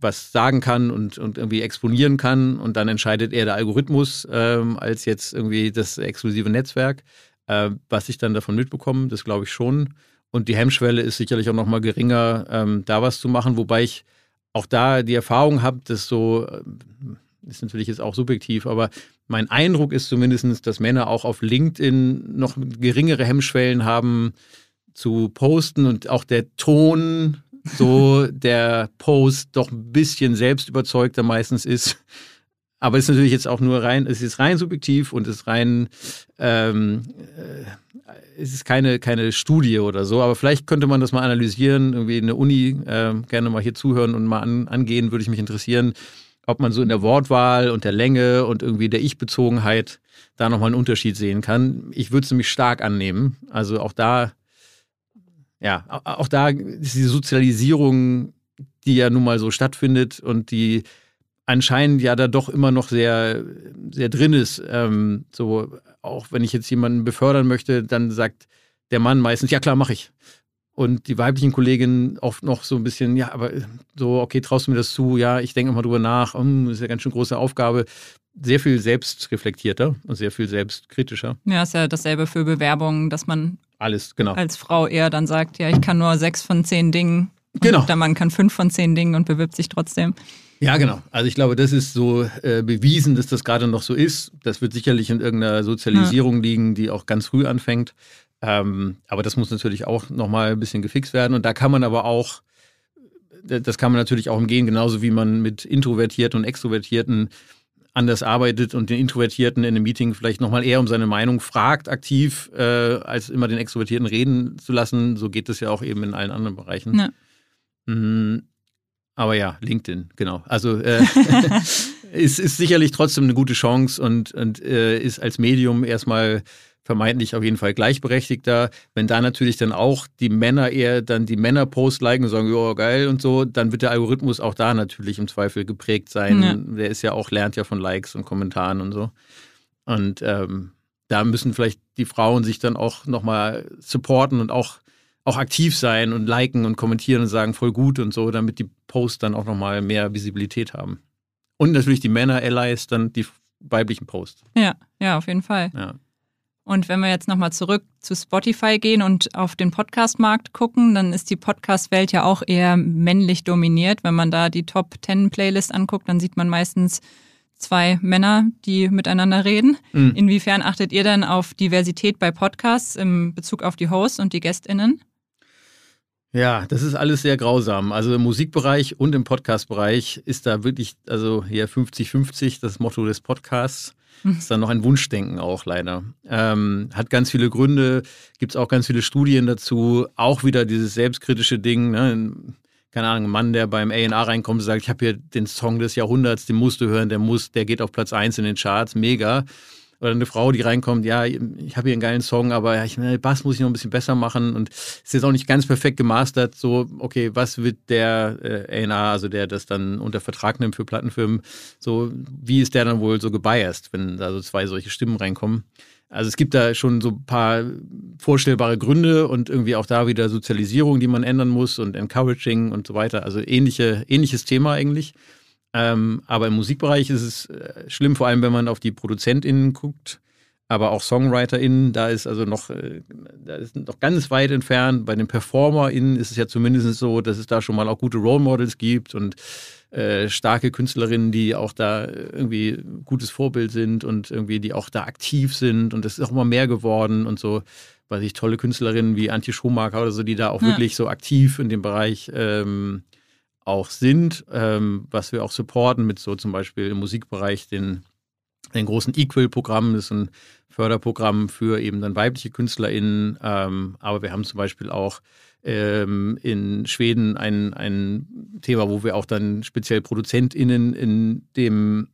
was sagen kann und, und irgendwie exponieren kann und dann entscheidet eher der Algorithmus ähm, als jetzt irgendwie das exklusive Netzwerk. Äh, was ich dann davon mitbekomme, das glaube ich schon. Und die Hemmschwelle ist sicherlich auch nochmal geringer, ähm, da was zu machen, wobei ich auch da die Erfahrung habe, dass so, äh, ist natürlich jetzt auch subjektiv, aber mein Eindruck ist zumindest, dass Männer auch auf LinkedIn noch geringere Hemmschwellen haben zu posten und auch der Ton so der Post doch ein bisschen selbst überzeugter meistens ist. Aber es ist natürlich jetzt auch nur rein, es ist rein subjektiv und es ist rein, ähm, äh, es ist keine, keine Studie oder so, aber vielleicht könnte man das mal analysieren, irgendwie in der Uni äh, gerne mal hier zuhören und mal an, angehen, würde ich mich interessieren, ob man so in der Wortwahl und der Länge und irgendwie der Ich-Bezogenheit da nochmal einen Unterschied sehen kann. Ich würde es nämlich stark annehmen. Also auch da ja, auch da ist die Sozialisierung, die ja nun mal so stattfindet und die anscheinend ja da doch immer noch sehr, sehr drin ist. Ähm, so, auch wenn ich jetzt jemanden befördern möchte, dann sagt der Mann meistens, ja klar, mache ich. Und die weiblichen Kolleginnen oft noch so ein bisschen, ja, aber so, okay, traust du mir das zu? Ja, ich denke mal drüber nach. Um, das ist ja ganz schön große Aufgabe. Sehr viel selbstreflektierter und sehr viel selbstkritischer. Ja, ist ja dasselbe für Bewerbungen, dass man alles, genau. Als Frau eher dann sagt, ja, ich kann nur sechs von zehn Dingen. Genau. Der Mann kann fünf von zehn Dingen und bewirbt sich trotzdem. Ja, genau. Also ich glaube, das ist so äh, bewiesen, dass das gerade noch so ist. Das wird sicherlich in irgendeiner Sozialisierung ja. liegen, die auch ganz früh anfängt. Ähm, aber das muss natürlich auch nochmal ein bisschen gefixt werden. Und da kann man aber auch, das kann man natürlich auch umgehen, genauso wie man mit Introvertierten und Extrovertierten anders arbeitet und den Introvertierten in einem Meeting vielleicht nochmal eher um seine Meinung fragt, aktiv, äh, als immer den Extrovertierten reden zu lassen. So geht es ja auch eben in allen anderen Bereichen. Ja. Mhm. Aber ja, LinkedIn, genau. Also äh, ist, ist sicherlich trotzdem eine gute Chance und, und äh, ist als Medium erstmal vermeintlich auf jeden Fall gleichberechtigter. Wenn da natürlich dann auch die Männer eher dann die Männer-Post liken und sagen, ja, geil und so, dann wird der Algorithmus auch da natürlich im Zweifel geprägt sein. Ja. Der ist ja auch, lernt ja von Likes und Kommentaren und so. Und ähm, da müssen vielleicht die Frauen sich dann auch nochmal supporten und auch, auch aktiv sein und liken und kommentieren und sagen, voll gut und so, damit die Posts dann auch nochmal mehr Visibilität haben. Und natürlich die Männer-Allies, dann die weiblichen Posts. Ja, ja, auf jeden Fall. Ja. Und wenn wir jetzt nochmal zurück zu Spotify gehen und auf den Podcast-Markt gucken, dann ist die Podcast-Welt ja auch eher männlich dominiert. Wenn man da die Top 10 Playlist anguckt, dann sieht man meistens zwei Männer, die miteinander reden. Mhm. Inwiefern achtet ihr denn auf Diversität bei Podcasts im Bezug auf die Hosts und die GästInnen? Ja, das ist alles sehr grausam. Also im Musikbereich und im Podcast-Bereich ist da wirklich, also hier 50-50 das Motto des Podcasts. Das ist dann noch ein Wunschdenken auch leider. Ähm, hat ganz viele Gründe, gibt es auch ganz viele Studien dazu. Auch wieder dieses selbstkritische Ding. Ne? keine Ahnung, ein Mann, der beim A&R reinkommt und sagt, ich habe hier den Song des Jahrhunderts, den musst du hören, der muss, der geht auf Platz 1 in den Charts, mega. Oder eine Frau, die reinkommt, ja, ich habe hier einen geilen Song, aber ja, ich, Bass muss ich noch ein bisschen besser machen und ist jetzt auch nicht ganz perfekt gemastert. So, okay, was wird der äh, A&R, also der das dann unter Vertrag nimmt für Plattenfirmen, so, wie ist der dann wohl so gebiased, wenn da so zwei solche Stimmen reinkommen? Also es gibt da schon so ein paar vorstellbare Gründe und irgendwie auch da wieder Sozialisierung, die man ändern muss und Encouraging und so weiter. Also ähnliche, ähnliches Thema eigentlich. Ähm, aber im Musikbereich ist es äh, schlimm, vor allem wenn man auf die ProduzentInnen guckt, aber auch SongwriterInnen, da ist also noch, äh, da ist noch ganz weit entfernt. Bei den PerformerInnen ist es ja zumindest so, dass es da schon mal auch gute Role Models gibt und äh, starke Künstlerinnen, die auch da irgendwie gutes Vorbild sind und irgendwie die auch da aktiv sind und es ist auch immer mehr geworden und so, weiß ich, tolle Künstlerinnen wie Antje Schumacher oder so, die da auch ja. wirklich so aktiv in dem Bereich ähm, auch sind, ähm, was wir auch supporten mit so zum Beispiel im Musikbereich den, den großen Equal-Programm, das ist ein Förderprogramm für eben dann weibliche KünstlerInnen. Ähm, aber wir haben zum Beispiel auch ähm, in Schweden ein, ein Thema, wo wir auch dann speziell ProduzentInnen in dem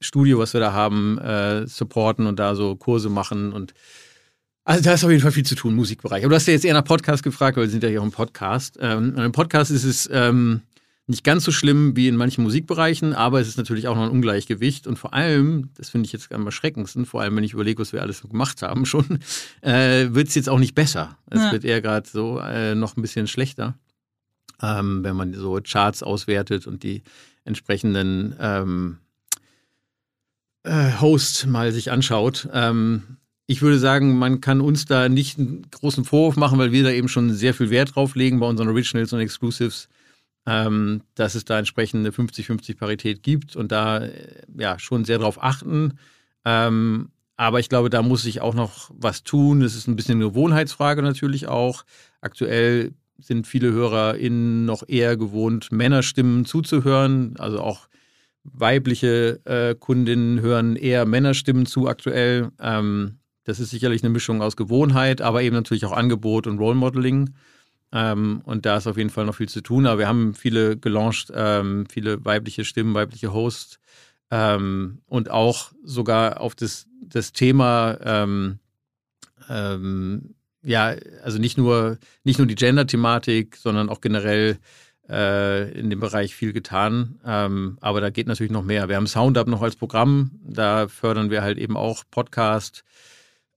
Studio, was wir da haben, äh, supporten und da so Kurse machen und also da ist auf jeden Fall viel zu tun, Musikbereich. Aber du hast ja jetzt eher nach Podcast gefragt, weil wir sind ja hier auch im Podcast. Ähm, Im Podcast ist es ähm, nicht ganz so schlimm wie in manchen Musikbereichen, aber es ist natürlich auch noch ein Ungleichgewicht. Und vor allem, das finde ich jetzt am erschreckendsten, vor allem wenn ich überlege, was wir alles gemacht haben schon, äh, wird es jetzt auch nicht besser. Es ja. wird eher gerade so äh, noch ein bisschen schlechter, ähm, wenn man so Charts auswertet und die entsprechenden ähm, äh, Hosts mal sich anschaut. Ähm, ich würde sagen, man kann uns da nicht einen großen Vorwurf machen, weil wir da eben schon sehr viel Wert drauf legen bei unseren Originals und Exclusives ähm, dass es da entsprechend eine 50-50-Parität gibt und da äh, ja schon sehr darauf achten. Ähm, aber ich glaube, da muss sich auch noch was tun. Das ist ein bisschen eine Gewohnheitsfrage natürlich auch. Aktuell sind viele HörerInnen noch eher gewohnt, Männerstimmen zuzuhören. Also auch weibliche äh, Kundinnen hören eher Männerstimmen zu aktuell. Ähm, das ist sicherlich eine Mischung aus Gewohnheit, aber eben natürlich auch Angebot und Role Modeling. Ähm, und da ist auf jeden Fall noch viel zu tun. Aber wir haben viele gelauncht, ähm, viele weibliche Stimmen, weibliche Hosts ähm, und auch sogar auf das, das Thema, ähm, ähm, ja, also nicht nur, nicht nur die Gender-Thematik, sondern auch generell äh, in dem Bereich viel getan. Ähm, aber da geht natürlich noch mehr. Wir haben SoundUp noch als Programm. Da fördern wir halt eben auch Podcast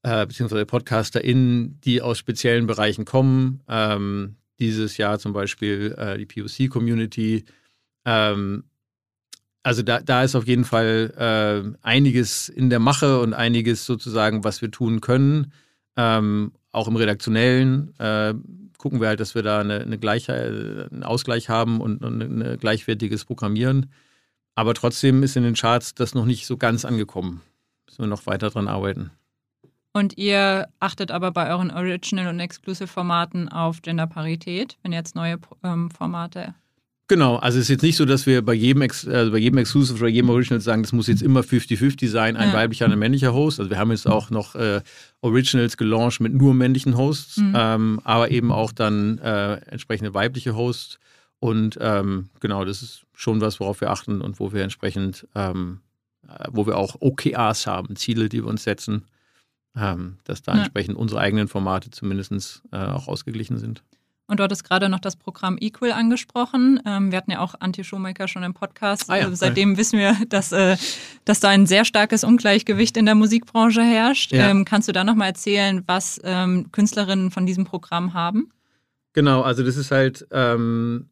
äh, beziehungsweise PodcasterInnen, die aus speziellen Bereichen kommen. Ähm, dieses Jahr zum Beispiel äh, die POC-Community. Ähm, also da, da ist auf jeden Fall äh, einiges in der Mache und einiges sozusagen, was wir tun können. Ähm, auch im Redaktionellen äh, gucken wir halt, dass wir da eine, eine einen Ausgleich haben und, und ein gleichwertiges Programmieren. Aber trotzdem ist in den Charts das noch nicht so ganz angekommen. Müssen wir noch weiter dran arbeiten. Und ihr achtet aber bei euren Original- und Exclusive-Formaten auf Genderparität, wenn jetzt neue ähm, Formate. Genau, also es ist jetzt nicht so, dass wir bei jedem, Ex also bei jedem Exclusive oder jedem Original sagen, das muss jetzt immer 50-50 sein, ein ja. weiblicher und ein männlicher Host. Also wir haben jetzt auch noch äh, Originals gelauncht mit nur männlichen Hosts, mhm. ähm, aber eben auch dann äh, entsprechende weibliche Hosts. Und ähm, genau, das ist schon was, worauf wir achten und wo wir entsprechend, ähm, äh, wo wir auch OKRs haben, Ziele, die wir uns setzen ähm, dass da ja. entsprechend unsere eigenen Formate zumindest äh, auch ausgeglichen sind. Und du hattest gerade noch das Programm Equal angesprochen. Ähm, wir hatten ja auch Anti Showmaker schon im Podcast. Ah ja, also seitdem wissen wir, dass, äh, dass da ein sehr starkes Ungleichgewicht in der Musikbranche herrscht. Ja. Ähm, kannst du da nochmal erzählen, was ähm, Künstlerinnen von diesem Programm haben? Genau, also das ist halt, ähm,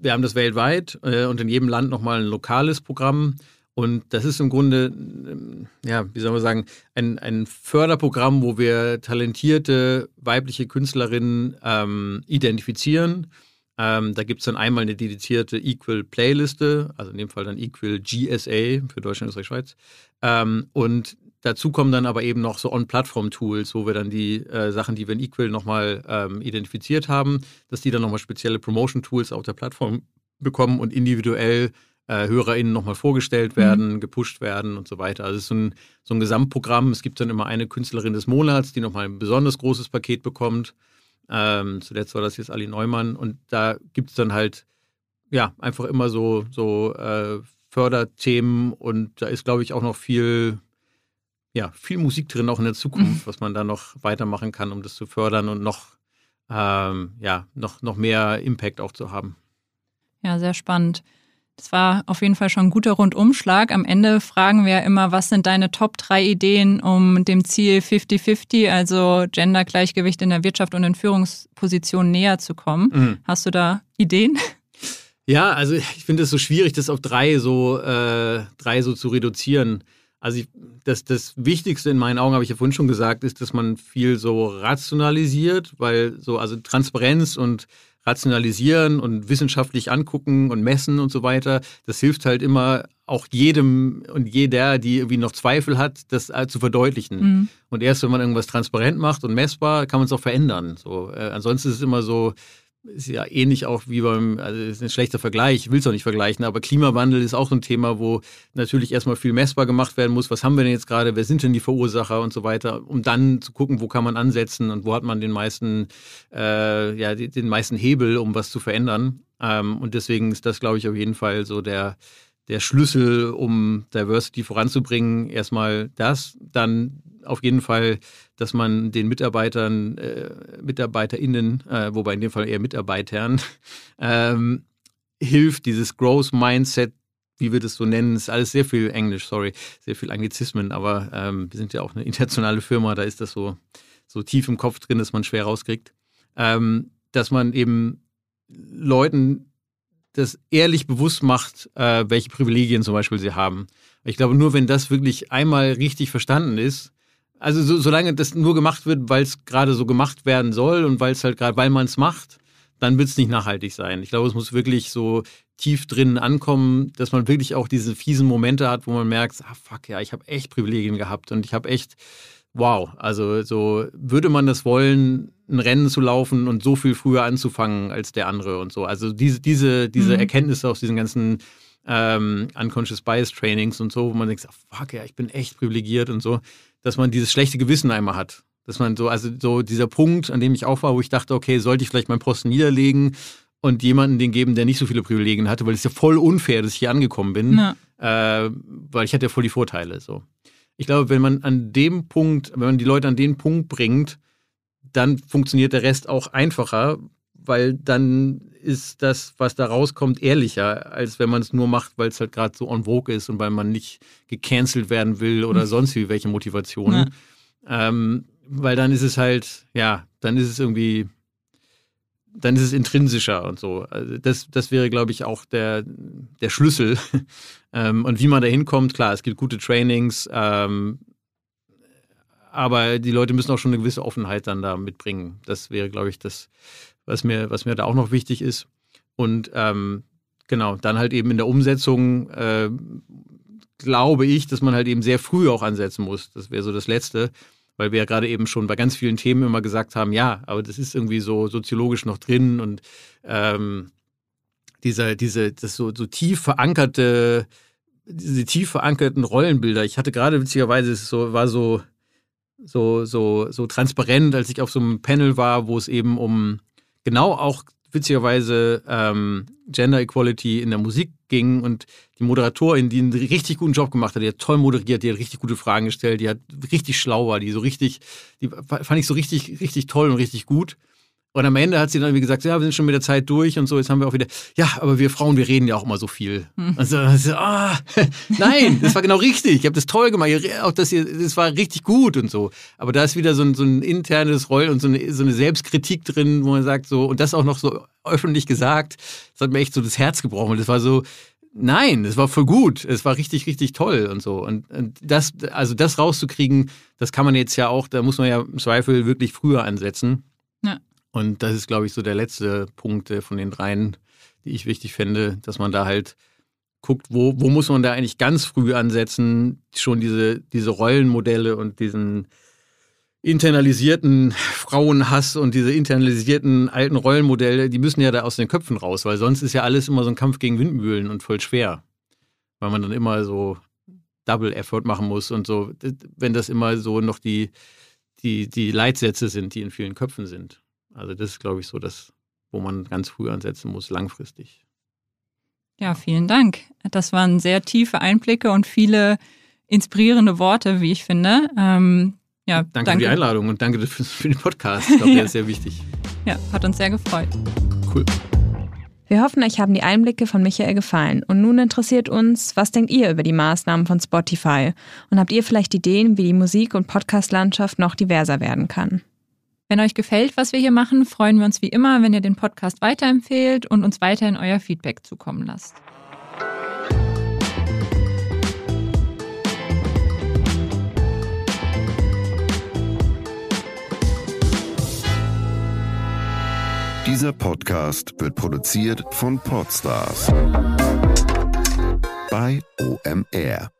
wir haben das weltweit äh, und in jedem Land nochmal ein lokales Programm. Und das ist im Grunde, ähm, ja, wie soll man sagen, ein, ein Förderprogramm, wo wir talentierte weibliche Künstlerinnen ähm, identifizieren. Ähm, da gibt es dann einmal eine dedizierte Equal Playliste, also in dem Fall dann Equal GSA für Deutschland, Österreich, Schweiz. Ähm, und dazu kommen dann aber eben noch so On-Plattform-Tools, wo wir dann die äh, Sachen, die wir in Equal nochmal ähm, identifiziert haben, dass die dann nochmal spezielle Promotion-Tools auf der Plattform bekommen und individuell äh, HörerInnen nochmal vorgestellt mhm. werden, mhm. gepusht werden und so weiter. Also es ist so ein, so ein Gesamtprogramm. Es gibt dann immer eine Künstlerin des Monats, die nochmal ein besonders großes Paket bekommt. Ähm, zuletzt war das jetzt Ali Neumann und da gibt es dann halt ja einfach immer so, so äh, Förderthemen und da ist, glaube ich, auch noch viel, ja, viel Musik drin, auch in der Zukunft, mhm. was man da noch weitermachen kann, um das zu fördern und noch, ähm, ja, noch, noch mehr Impact auch zu haben. Ja, sehr spannend. Das war auf jeden Fall schon ein guter Rundumschlag. Am Ende fragen wir ja immer, was sind deine Top drei Ideen, um dem Ziel 50-50, also Gendergleichgewicht in der Wirtschaft und in Führungspositionen näher zu kommen. Mhm. Hast du da Ideen? Ja, also ich finde es so schwierig, das auf drei so, äh, drei so zu reduzieren. Also ich, das, das Wichtigste in meinen Augen, habe ich ja vorhin schon gesagt, ist, dass man viel so rationalisiert, weil so, also Transparenz und rationalisieren und wissenschaftlich angucken und messen und so weiter. Das hilft halt immer auch jedem und jeder, die irgendwie noch Zweifel hat, das äh, zu verdeutlichen. Mhm. Und erst wenn man irgendwas transparent macht und messbar, kann man es auch verändern. So, äh, ansonsten ist es immer so, ist ja ähnlich auch wie beim, also ist ein schlechter Vergleich, ich will es auch nicht vergleichen, aber Klimawandel ist auch ein Thema, wo natürlich erstmal viel messbar gemacht werden muss. Was haben wir denn jetzt gerade? Wer sind denn die Verursacher und so weiter, um dann zu gucken, wo kann man ansetzen und wo hat man den meisten, äh, ja, den meisten Hebel, um was zu verändern. Ähm, und deswegen ist das, glaube ich, auf jeden Fall so der, der Schlüssel, um Diversity voranzubringen. Erstmal das, dann auf jeden Fall, dass man den Mitarbeitern, äh, MitarbeiterInnen, äh, wobei in dem Fall eher Mitarbeitern, ähm, hilft, dieses Growth Mindset, wie wir das so nennen, ist alles sehr viel Englisch, sorry, sehr viel Anglizismen, aber ähm, wir sind ja auch eine internationale Firma, da ist das so, so tief im Kopf drin, dass man schwer rauskriegt, ähm, dass man eben Leuten das ehrlich bewusst macht, äh, welche Privilegien zum Beispiel sie haben. Ich glaube, nur wenn das wirklich einmal richtig verstanden ist, also so, solange das nur gemacht wird, weil es gerade so gemacht werden soll und weil es halt gerade, weil man es macht, dann wird es nicht nachhaltig sein. Ich glaube, es muss wirklich so tief drinnen ankommen, dass man wirklich auch diese fiesen Momente hat, wo man merkt, ah fuck ja, ich habe echt Privilegien gehabt und ich habe echt, wow, also so würde man das wollen, ein Rennen zu laufen und so viel früher anzufangen als der andere und so. Also diese, diese, diese mhm. Erkenntnisse aus diesen ganzen ähm, Unconscious Bias Trainings und so, wo man denkt, ah, fuck ja, ich bin echt privilegiert und so dass man dieses schlechte Gewissen einmal hat. Dass man so, also so dieser Punkt, an dem ich auch war, wo ich dachte, okay, sollte ich vielleicht meinen Posten niederlegen und jemanden den geben, der nicht so viele Privilegien hatte, weil es ja voll unfair, dass ich hier angekommen bin, äh, weil ich hatte ja voll die Vorteile. So. Ich glaube, wenn man an dem Punkt, wenn man die Leute an den Punkt bringt, dann funktioniert der Rest auch einfacher, weil dann ist das, was da rauskommt, ehrlicher, als wenn man es nur macht, weil es halt gerade so on vogue ist und weil man nicht gecancelt werden will oder hm. sonst wie welche Motivationen. Ja. Ähm, weil dann ist es halt, ja, dann ist es irgendwie, dann ist es intrinsischer und so. Also das, das wäre, glaube ich, auch der, der Schlüssel. ähm, und wie man da hinkommt, klar, es gibt gute Trainings, ähm, aber die Leute müssen auch schon eine gewisse Offenheit dann da mitbringen. Das wäre, glaube ich, das, was mir, was mir da auch noch wichtig ist. Und ähm, genau, dann halt eben in der Umsetzung äh, glaube ich, dass man halt eben sehr früh auch ansetzen muss. Das wäre so das Letzte, weil wir ja gerade eben schon bei ganz vielen Themen immer gesagt haben, ja, aber das ist irgendwie so soziologisch noch drin und ähm, dieser, diese, das so, so tief verankerte, diese tief verankerten Rollenbilder. Ich hatte gerade witzigerweise, es so, war so, so, so, so transparent, als ich auf so einem Panel war, wo es eben um genau auch witzigerweise ähm, Gender Equality in der Musik ging und die Moderatorin, die einen richtig guten Job gemacht hat, die hat toll moderiert, die hat richtig gute Fragen gestellt, die hat richtig schlau war, die so richtig, die fand ich so richtig, richtig toll und richtig gut. Und am Ende hat sie dann irgendwie gesagt, ja, wir sind schon mit der Zeit durch und so, jetzt haben wir auch wieder, ja, aber wir Frauen, wir reden ja auch immer so viel. Hm. Also, also ah, nein, das war genau richtig. Ich habe das toll gemacht. Auch das hier, das war richtig gut und so. Aber da ist wieder so ein, so ein internes Roll und so eine, so eine Selbstkritik drin, wo man sagt so, und das auch noch so öffentlich gesagt, das hat mir echt so das Herz gebrochen. Das war so, nein, es war voll gut. Es war richtig, richtig toll und so. Und, und das, also das rauszukriegen, das kann man jetzt ja auch, da muss man ja im Zweifel wirklich früher ansetzen. Und das ist, glaube ich, so der letzte Punkt von den dreien, die ich wichtig finde, dass man da halt guckt, wo, wo muss man da eigentlich ganz früh ansetzen, schon diese, diese Rollenmodelle und diesen internalisierten Frauenhass und diese internalisierten alten Rollenmodelle, die müssen ja da aus den Köpfen raus, weil sonst ist ja alles immer so ein Kampf gegen Windmühlen und voll schwer. Weil man dann immer so Double Effort machen muss und so, wenn das immer so noch die, die, die Leitsätze sind, die in vielen Köpfen sind. Also das ist, glaube ich, so das, wo man ganz früh ansetzen muss, langfristig. Ja, vielen Dank. Das waren sehr tiefe Einblicke und viele inspirierende Worte, wie ich finde. Ähm, ja, danke, danke, für die Einladung und danke für, für den Podcast. Ich glaube, ja. der ist sehr wichtig. Ja, hat uns sehr gefreut. Cool. Wir hoffen, euch haben die Einblicke von Michael gefallen. Und nun interessiert uns, was denkt ihr über die Maßnahmen von Spotify? Und habt ihr vielleicht Ideen, wie die Musik- und Podcast-Landschaft noch diverser werden kann? Wenn euch gefällt, was wir hier machen, freuen wir uns wie immer, wenn ihr den Podcast weiterempfehlt und uns weiterhin euer Feedback zukommen lasst. Dieser Podcast wird produziert von Podstars bei OMR.